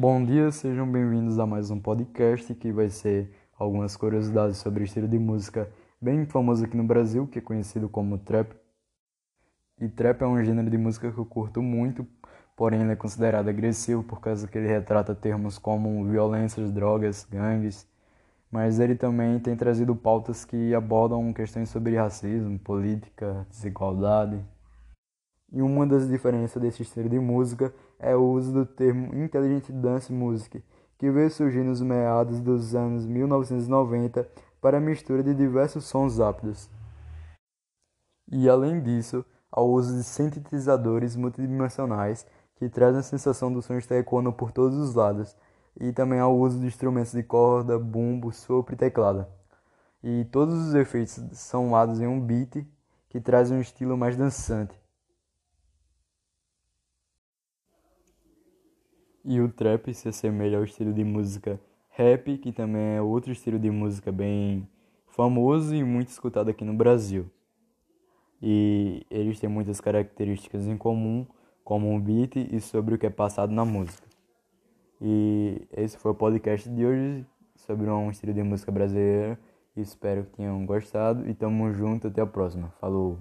Bom dia, sejam bem-vindos a mais um podcast que vai ser algumas curiosidades sobre o estilo de música bem famoso aqui no Brasil, que é conhecido como trap. E trap é um gênero de música que eu curto muito, porém ele é considerado agressivo por causa que ele retrata termos como violências, drogas, gangues, mas ele também tem trazido pautas que abordam questões sobre racismo, política, desigualdade. E uma das diferenças desse estilo de música é o uso do termo Intelligent Dance Music, que veio surgir nos meados dos anos 1990 para a mistura de diversos sons rápidos. E além disso, ao uso de sintetizadores multidimensionais que trazem a sensação do som estar ecoando por todos os lados, e também ao uso de instrumentos de corda, bumbo, sopro e teclado. E todos os efeitos são lados em um beat que traz um estilo mais dançante. E o trap se assemelha ao estilo de música rap, que também é outro estilo de música bem famoso e muito escutado aqui no Brasil. E eles têm muitas características em comum, como um beat e sobre o que é passado na música. E esse foi o podcast de hoje sobre um estilo de música brasileira. Espero que tenham gostado e tamo junto até a próxima. Falou!